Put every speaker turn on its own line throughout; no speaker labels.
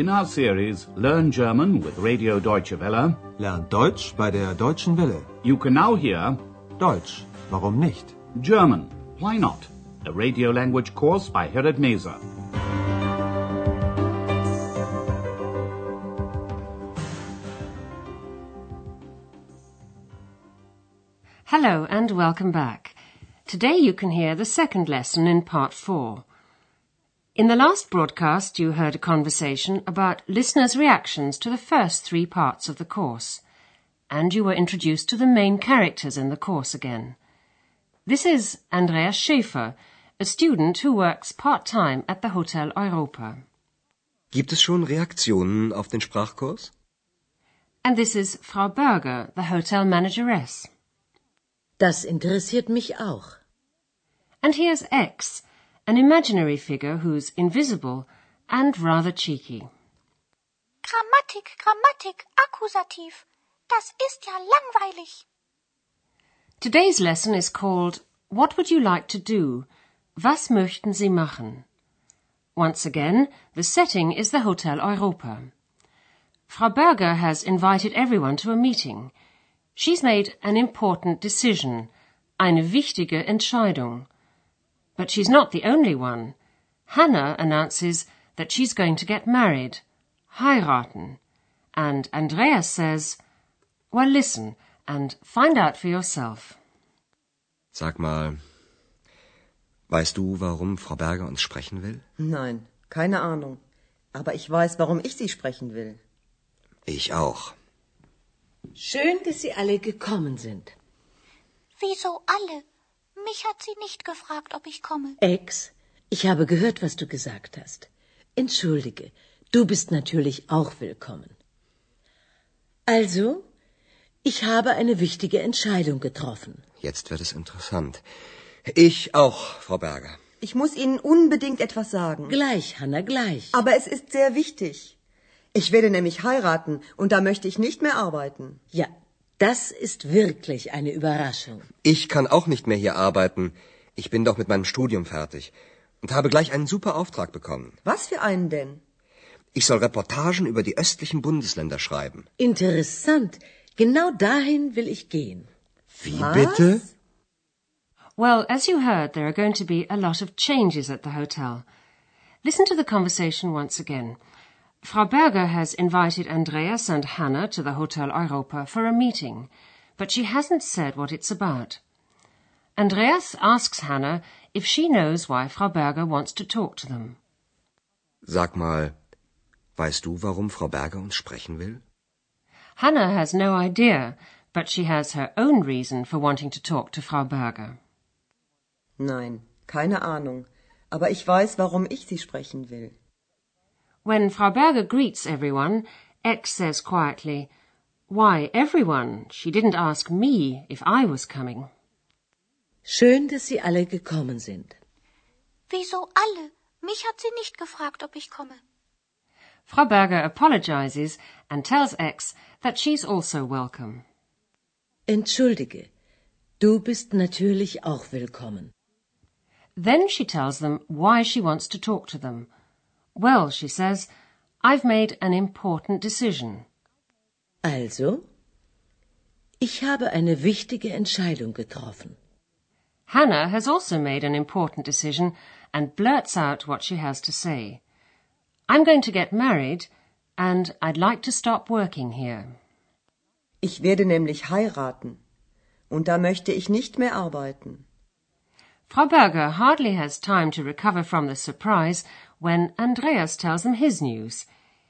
In our series Learn German with Radio Deutsche Welle,
Lernt Deutsch bei der Deutschen Welle.
you can now hear
Deutsch, warum nicht?
German, Why Not? A radio language course by Herrad Meese.
Hello and welcome back. Today you can hear the second lesson in part four. In the last broadcast you heard a conversation about listeners' reactions to the first three parts of the course, and you were introduced to the main characters in the course again. This is Andreas Schäfer, a student who works part-time at the Hotel Europa.
Gibt es schon Reaktionen auf den Sprachkurs?
And this is Frau Berger, the hotel manageress.
Das interessiert mich auch.
And here's X, an imaginary figure who's invisible and rather cheeky.
Grammatik, Grammatik, Akkusativ. Das ist ja langweilig.
Today's lesson is called What Would You Like to Do? Was möchten Sie machen? Once again, the setting is the Hotel Europa. Frau Berger has invited everyone to a meeting. She's made an important decision, eine wichtige Entscheidung. But she's not the only one. Hannah announces that she's going to get married, heiraten. And Andreas says, well, listen and find out for yourself.
Sag mal, weißt du, warum Frau Berger uns sprechen will?
Nein, keine Ahnung. Aber ich weiß, warum ich Sie sprechen will.
Ich auch.
Schön, dass Sie alle gekommen sind.
Wieso alle? Mich hat sie nicht gefragt, ob ich komme.
Ex, ich habe gehört, was du gesagt hast. Entschuldige, du bist natürlich auch willkommen. Also, ich habe eine wichtige Entscheidung getroffen.
Jetzt wird es interessant. Ich auch, Frau Berger.
Ich muss Ihnen unbedingt etwas sagen.
Gleich, Hanna, gleich.
Aber es ist sehr wichtig. Ich werde nämlich heiraten und da möchte ich nicht mehr arbeiten.
Ja, das ist wirklich eine Überraschung.
Ich kann auch nicht mehr hier arbeiten. Ich bin doch mit meinem Studium fertig und habe gleich einen super Auftrag bekommen.
Was für einen denn?
Ich soll Reportagen über die östlichen Bundesländer schreiben.
Interessant. Genau dahin will ich gehen.
Wie
Was?
bitte?
Well, as you heard, there are going to be a lot of changes at the hotel. Listen to the conversation once again. Frau Berger has invited Andreas and Hannah to the Hotel Europa for a meeting, but she hasn't said what it's about. Andreas asks Hannah if she knows why Frau Berger wants to talk to them.
Sag mal, weißt du, warum Frau Berger uns sprechen will?
Hannah has no idea, but she has her own reason for wanting to talk to Frau Berger.
Nein, keine Ahnung. Aber ich weiß, warum ich Sie sprechen will.
When Frau Berger greets everyone, X says quietly, Why, everyone? She didn't ask me if I was coming.
Schön, dass Sie alle gekommen sind.
Wieso alle? Mich hat sie nicht gefragt, ob ich komme.
Frau Berger apologizes and tells X that she's also welcome.
Entschuldige, du bist natürlich auch willkommen.
Then she tells them why she wants to talk to them. Well, she says, I've made an important decision.
Also, ich habe eine wichtige Entscheidung getroffen.
Hannah has also made an important decision and blurts out what she has to say. I'm going to get married and I'd like to stop working here.
Ich werde nämlich heiraten. Und da möchte ich nicht mehr arbeiten.
Frau Berger hardly has time to recover from the surprise when Andreas tells them his news.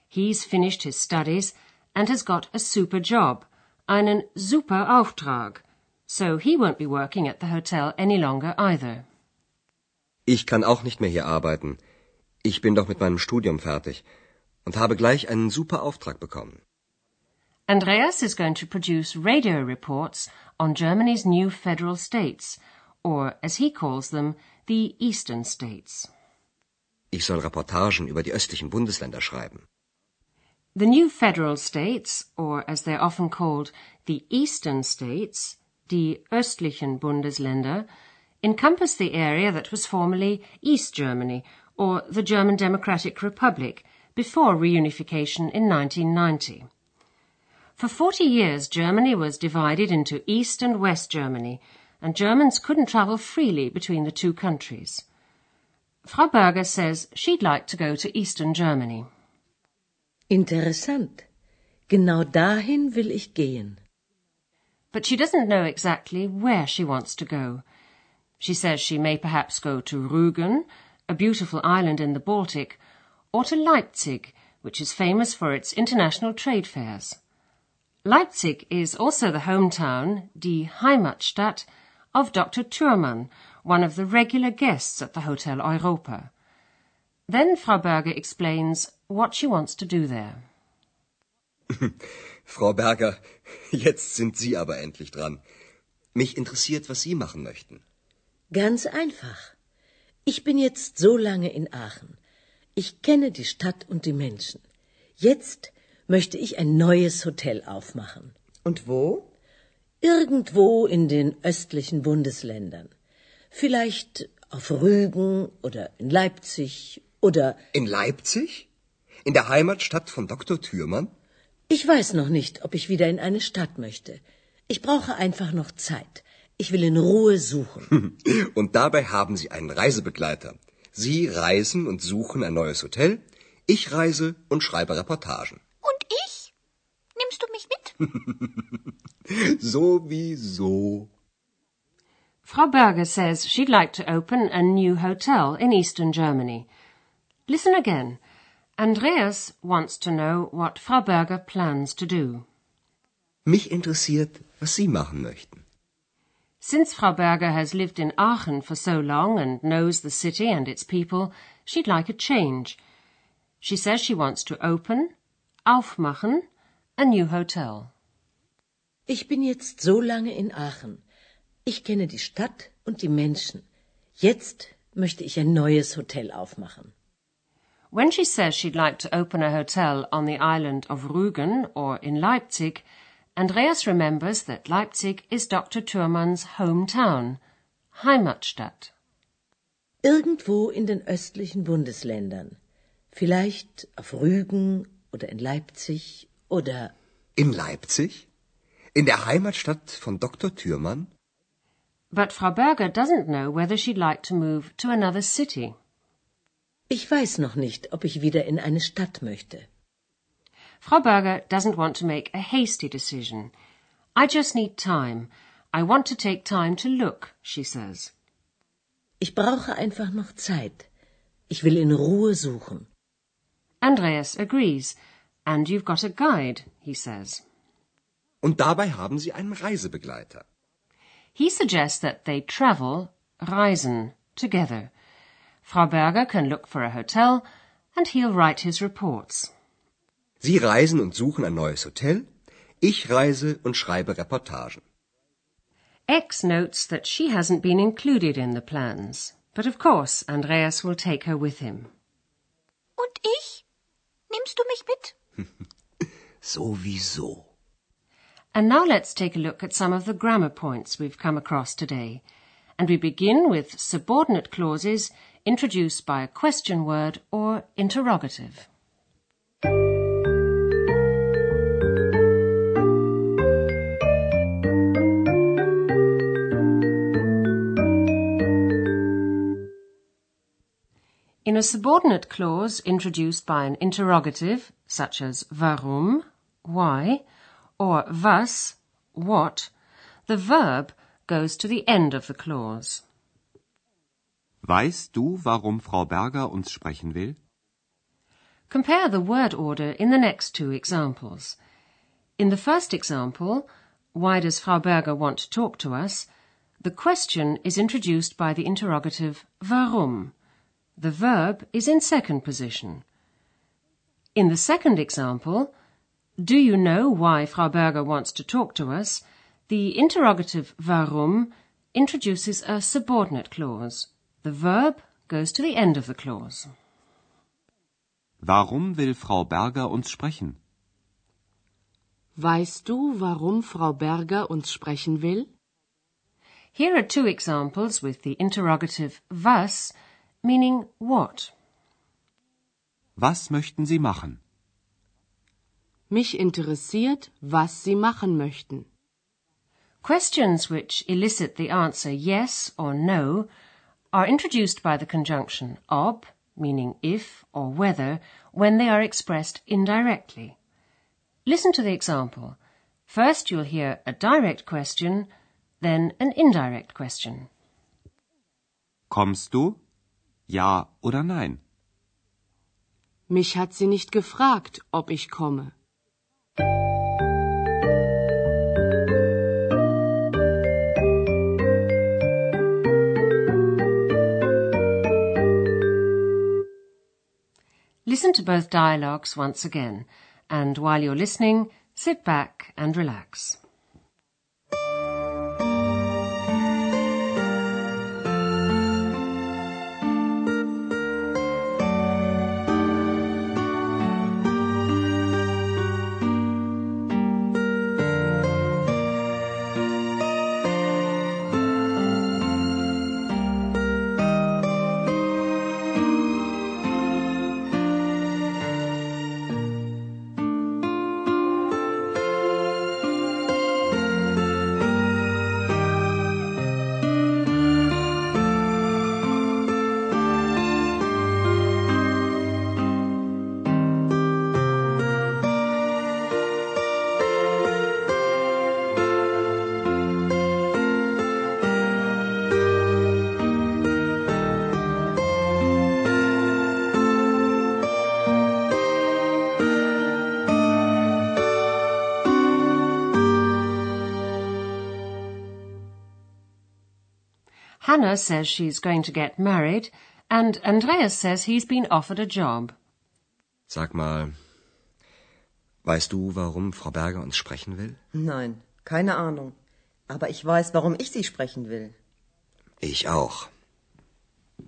He's finished his studies and has got a super job, einen super Auftrag, so he won't be working at the hotel any longer either.
Ich kann auch nicht mehr hier arbeiten. Ich bin doch mit meinem Studium fertig und habe gleich einen super Auftrag bekommen.
Andreas is going to produce radio reports on Germany's new federal states, or as he calls them, the eastern states.
Ich soll Reportagen über die östlichen Bundesländer schreiben.
The new federal states, or as they're often called, the eastern states, die östlichen Bundesländer, encompass the area that was formerly East Germany, or the German Democratic Republic, before reunification in 1990. For 40 years, Germany was divided into East and West Germany, and Germans couldn't travel freely between the two countries. Frau Berger says she'd like to go to Eastern Germany.
Interessant. Genau dahin will ich gehen.
But she doesn't know exactly where she wants to go. She says she may perhaps go to Rügen, a beautiful island in the Baltic, or to Leipzig, which is famous for its international trade fairs. Leipzig is also the hometown, die Heimatstadt, of Dr. Thürmann, one of the regular guests at the Hotel Europa. Then Frau Berger explains what she wants to do there.
Frau Berger, jetzt sind Sie aber endlich dran. Mich interessiert, was Sie machen möchten.
Ganz einfach. Ich bin jetzt so lange in Aachen. Ich kenne die Stadt und die Menschen. Jetzt möchte ich ein neues Hotel aufmachen.
Und wo?
Irgendwo in den östlichen Bundesländern. Vielleicht auf Rügen oder in Leipzig oder.
In Leipzig? In der Heimatstadt von Dr. Thürmann?
Ich weiß noch nicht, ob ich wieder in eine Stadt möchte. Ich brauche einfach noch Zeit. Ich will in Ruhe suchen.
Und dabei haben Sie einen Reisebegleiter. Sie reisen und suchen ein neues Hotel. Ich reise und schreibe Reportagen.
Und ich? Nimmst du mich
mit? Sowieso.
Frau Berger says she'd like to open a new hotel in eastern Germany. Listen again. Andreas wants to know what Frau Berger plans to do.
Mich interessiert, was Sie machen möchten.
Since Frau Berger has lived in Aachen for so long and knows the city and its people, she'd like a change. She says she wants to open, aufmachen, a new hotel.
Ich bin jetzt so lange in Aachen. Ich kenne die Stadt und die Menschen. Jetzt möchte ich ein neues Hotel aufmachen.
When she says she'd like to open a hotel on the island of Rügen or in Leipzig, Andreas remembers that Leipzig is Dr. Thürmann's hometown, Heimatstadt.
Irgendwo in den östlichen Bundesländern. Vielleicht auf Rügen oder in Leipzig oder.
In Leipzig? In der Heimatstadt von Dr. Thürmann?
But Frau Berger doesn't know whether she'd like to move to another city.
Ich weiß noch nicht, ob ich wieder in eine Stadt möchte.
Frau Berger doesn't want to make a hasty decision. I just need time. I want to take time to look, she says.
Ich brauche einfach noch Zeit. Ich will in Ruhe suchen.
Andreas agrees. And you've got a guide, he says.
Und dabei haben Sie einen Reisebegleiter.
He suggests that they travel, reisen, together. Frau Berger can look for a hotel and he'll write his reports.
Sie reisen und suchen ein neues Hotel. Ich reise und schreibe Reportagen.
X notes that she hasn't been included in the plans, but of course Andreas will take her with him.
Und ich? Nimmst du mich mit?
Sowieso.
And now let's take a look at some of the grammar points we've come across today. And we begin with subordinate clauses introduced by a question word or interrogative. In a subordinate clause introduced by an interrogative, such as warum, why, or was, what, the verb goes to the end of the clause.
Weißt du, warum Frau Berger uns sprechen will?
Compare the word order in the next two examples. In the first example, why does Frau Berger want to talk to us? The question is introduced by the interrogative warum. The verb is in second position. In the second example, do you know why Frau Berger wants to talk to us? The interrogative warum introduces a subordinate clause. The verb goes to the end of the clause.
Warum will Frau Berger uns sprechen?
Weißt du, warum Frau Berger uns sprechen will?
Here are two examples with the interrogative was, meaning what.
Was möchten Sie machen?
Mich interessiert, was Sie machen möchten.
Questions which elicit the answer yes or no are introduced by the conjunction ob, meaning if or whether, when they are expressed indirectly. Listen to the example. First you'll hear a direct question, then an indirect question.
Kommst du? Ja oder nein?
Mich hat sie nicht gefragt, ob ich komme.
Listen to both dialogues once again, and while you're listening, sit back and relax. Hannah says she's going to get married, and Andreas says he's been offered a job.
Sag mal, weißt du, warum Frau Berger uns sprechen will?
Nein, keine Ahnung. Aber ich weiß, warum ich Sie sprechen will.
Ich auch.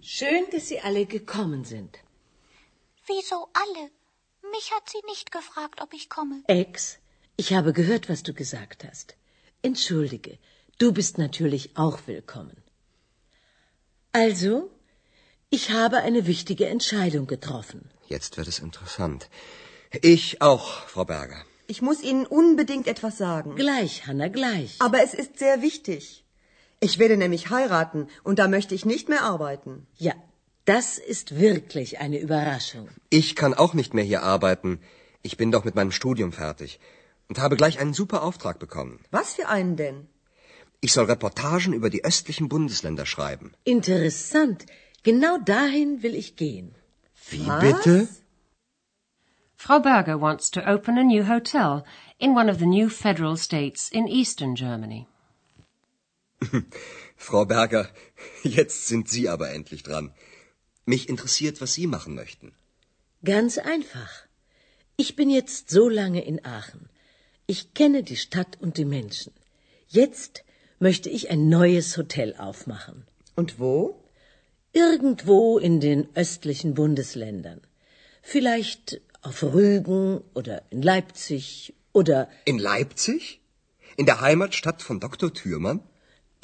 Schön, dass Sie alle gekommen sind.
Wieso alle? Mich hat sie nicht gefragt, ob ich komme.
Ex, ich habe gehört, was du gesagt hast. Entschuldige, du bist natürlich auch willkommen. Also, ich habe eine wichtige Entscheidung getroffen.
Jetzt wird es interessant. Ich auch, Frau Berger.
Ich muss Ihnen unbedingt etwas sagen.
Gleich, Hanna, gleich.
Aber es ist sehr wichtig. Ich werde nämlich heiraten und da möchte ich nicht mehr arbeiten.
Ja, das ist wirklich eine Überraschung.
Ich kann auch nicht mehr hier arbeiten. Ich bin doch mit meinem Studium fertig und habe gleich einen super Auftrag bekommen.
Was für einen denn?
Ich soll Reportagen über die östlichen Bundesländer schreiben.
Interessant. Genau dahin will ich gehen.
Wie
Was?
bitte?
Frau Berger wants to open a new hotel in one of the new federal states in eastern Germany.
Frau Berger, jetzt sind Sie aber endlich dran. Mich interessiert, was Sie machen möchten.
Ganz einfach. Ich bin jetzt so lange in Aachen. Ich kenne die Stadt und die Menschen. Jetzt möchte ich ein neues Hotel aufmachen.
Und wo?
Irgendwo in den östlichen Bundesländern. Vielleicht auf Rügen oder in Leipzig oder
In Leipzig? In der Heimatstadt von Dr. Thürmann?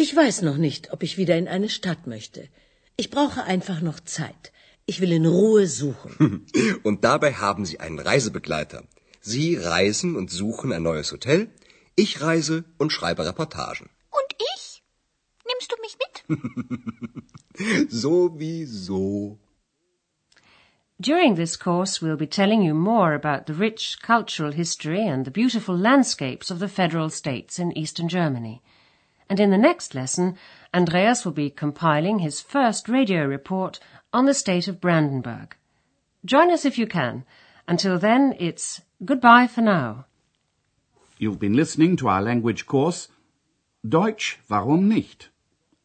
ich weiß noch nicht, ob ich wieder in eine Stadt möchte. Ich brauche einfach noch Zeit. Ich will in Ruhe suchen.
Und dabei haben Sie einen Reisebegleiter. Sie reisen und suchen ein neues Hotel. Ich reise und schreibe Reportagen.
Und ich? Nimmst du mich mit?
Sowieso.
During this course, we'll be telling you more about the rich cultural history and the beautiful landscapes of the federal states in eastern Germany. And in the next lesson, Andreas will be compiling his first radio report on the state of Brandenburg. Join us if you can. Until then, it's goodbye for now.
You've been listening to our language course Deutsch, warum nicht?